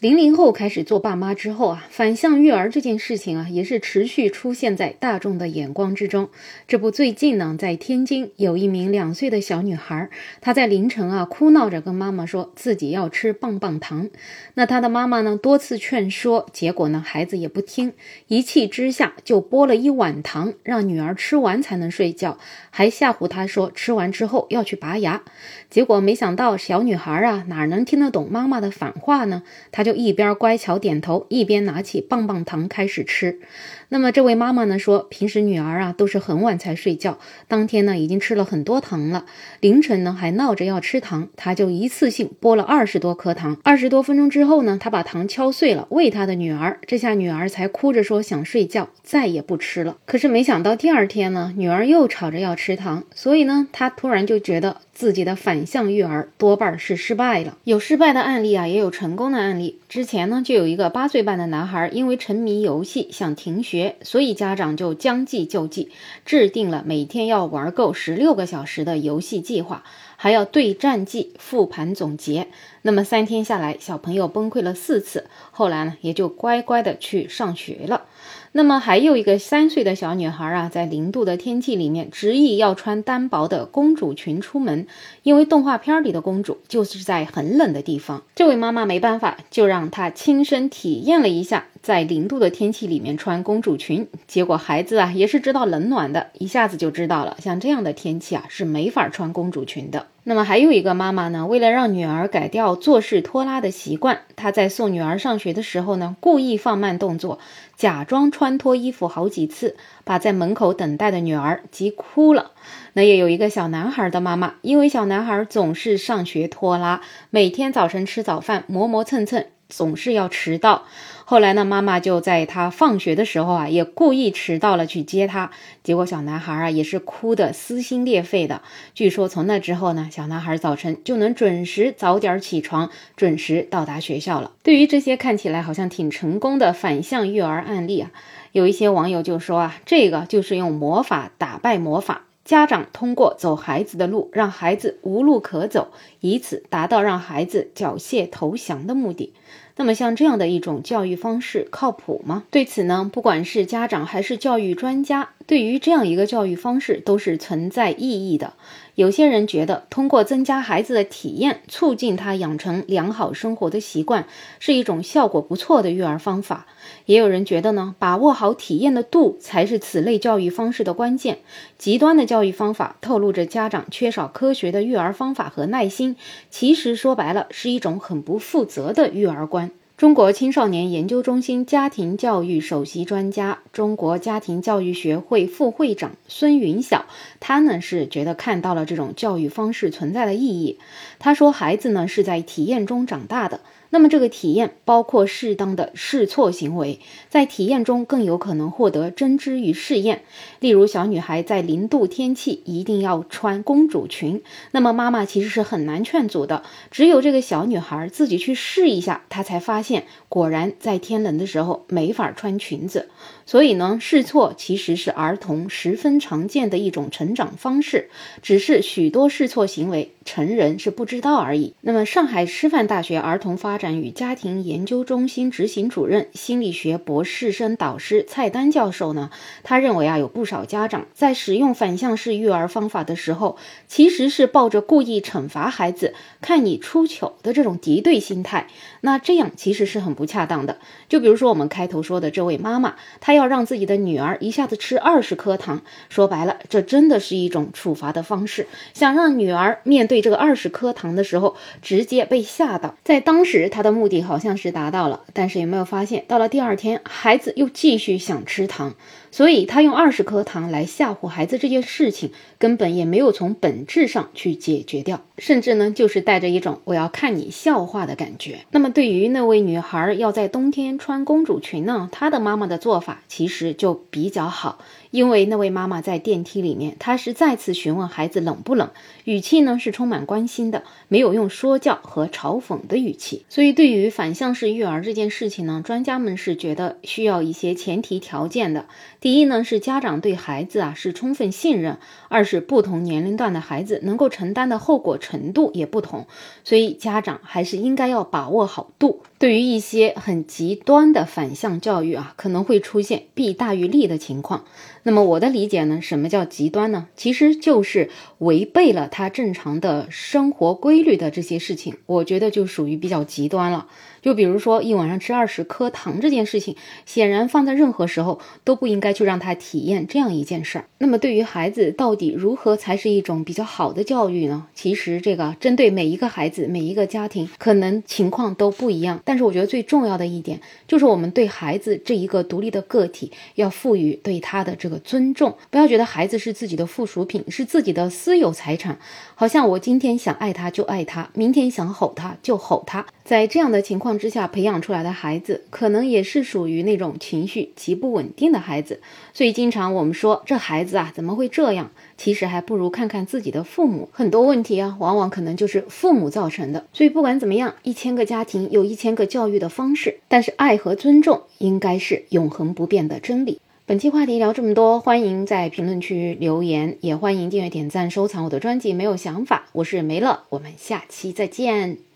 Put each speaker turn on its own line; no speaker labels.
零零后开始做爸妈之后啊，反向育儿这件事情啊，也是持续出现在大众的眼光之中。这不，最近呢，在天津有一名两岁的小女孩，她在凌晨啊哭闹着跟妈妈说自己要吃棒棒糖。那她的妈妈呢多次劝说，结果呢孩子也不听，一气之下就剥了一碗糖让女儿吃完才能睡觉，还吓唬她说吃完之后要去拔牙。结果没想到小女孩啊哪能听得懂妈妈的反话呢？她。就就一边乖巧点头，一边拿起棒棒糖开始吃。那么这位妈妈呢说，平时女儿啊都是很晚才睡觉，当天呢已经吃了很多糖了，凌晨呢还闹着要吃糖，她就一次性剥了二十多颗糖。二十多分钟之后呢，她把糖敲碎了喂她的女儿，这下女儿才哭着说想睡觉，再也不吃了。可是没想到第二天呢，女儿又吵着要吃糖，所以呢，她突然就觉得自己的反向育儿多半是失败了。有失败的案例啊，也有成功的案例。之前呢，就有一个八岁半的男孩，因为沉迷游戏想停学，所以家长就将计就计，制定了每天要玩够十六个小时的游戏计划，还要对战绩复盘总结。那么三天下来，小朋友崩溃了四次，后来呢，也就乖乖的去上学了。那么还有一个三岁的小女孩啊，在零度的天气里面，执意要穿单薄的公主裙出门，因为动画片里的公主就是在很冷的地方。这位妈妈没办法，就让她亲身体验了一下，在零度的天气里面穿公主裙。结果孩子啊，也是知道冷暖的，一下子就知道了，像这样的天气啊，是没法穿公主裙的。那么还有一个妈妈呢，为了让女儿改掉做事拖拉的习惯，她在送女儿上学的时候呢，故意放慢动作，假装穿脱衣服好几次，把在门口等待的女儿急哭了。那也有一个小男孩的妈妈，因为小男孩总是上学拖拉，每天早晨吃早饭磨磨蹭蹭。总是要迟到，后来呢，妈妈就在他放学的时候啊，也故意迟到了去接他，结果小男孩啊也是哭得撕心裂肺的。据说从那之后呢，小男孩早晨就能准时早点起床，准时到达学校了。对于这些看起来好像挺成功的反向育儿案例啊，有一些网友就说啊，这个就是用魔法打败魔法。家长通过走孩子的路，让孩子无路可走，以此达到让孩子缴械投降的目的。那么，像这样的一种教育方式靠谱吗？对此呢，不管是家长还是教育专家，对于这样一个教育方式都是存在异议的。有些人觉得，通过增加孩子的体验，促进他养成良好生活的习惯，是一种效果不错的育儿方法。也有人觉得呢，把握好体验的度才是此类教育方式的关键。极端的教育方法透露着家长缺少科学的育儿方法和耐心，其实说白了是一种很不负责的育儿观。中国青少年研究中心家庭教育首席专家、中国家庭教育学会副会长孙云晓，他呢是觉得看到了这种教育方式存在的意义。他说，孩子呢是在体验中长大的。那么这个体验包括适当的试错行为，在体验中更有可能获得真知与试验。例如，小女孩在零度天气一定要穿公主裙，那么妈妈其实是很难劝阻的，只有这个小女孩自己去试一下，她才发现果然在天冷的时候没法穿裙子。所以呢，试错其实是儿童十分常见的一种成长方式，只是许多试错行为成人是不知道而已。那么，上海师范大学儿童发展与家庭研究中心执行主任、心理学博士生导师蔡丹教授呢，他认为啊，有不少家长在使用反向式育儿方法的时候，其实是抱着故意惩罚孩子、看你出糗的这种敌对心态。那这样其实是很不恰当的。就比如说我们开头说的这位妈妈，她。要让自己的女儿一下子吃二十颗糖，说白了，这真的是一种处罚的方式。想让女儿面对这个二十颗糖的时候，直接被吓到。在当时，他的目的好像是达到了，但是有没有发现，到了第二天，孩子又继续想吃糖。所以，他用二十颗糖来吓唬孩子这件事情，根本也没有从本质上去解决掉，甚至呢，就是带着一种我要看你笑话的感觉。那么，对于那位女孩要在冬天穿公主裙呢，她的妈妈的做法其实就比较好。因为那位妈妈在电梯里面，她是再次询问孩子冷不冷，语气呢是充满关心的，没有用说教和嘲讽的语气。所以，对于反向式育儿这件事情呢，专家们是觉得需要一些前提条件的。第一呢，是家长对孩子啊是充分信任；二是不同年龄段的孩子能够承担的后果程度也不同，所以家长还是应该要把握好度。对于一些很极端的反向教育啊，可能会出现弊大于利的情况。那么我的理解呢，什么叫极端呢？其实就是违背了他正常的生活规律的这些事情，我觉得就属于比较极端了。就比如说一晚上吃二十颗糖这件事情，显然放在任何时候都不应该去让他体验这样一件事儿。那么对于孩子，到底如何才是一种比较好的教育呢？其实这个针对每一个孩子、每一个家庭，可能情况都不一样。但是我觉得最重要的一点，就是我们对孩子这一个独立的个体，要赋予对他的这个尊重，不要觉得孩子是自己的附属品，是自己的私有财产，好像我今天想爱他就爱他，明天想吼他就吼他。在这样的情况之下培养出来的孩子，可能也是属于那种情绪极不稳定的孩子。所以经常我们说这孩子啊怎么会这样？其实还不如看看自己的父母，很多问题啊往往可能就是父母造成的。所以不管怎么样，一千个家庭有一千个教育的方式，但是爱和尊重应该是永恒不变的真理。本期话题聊这么多，欢迎在评论区留言，也欢迎订阅、点赞、收藏我的专辑。没有想法，我是梅乐，我们下期再见。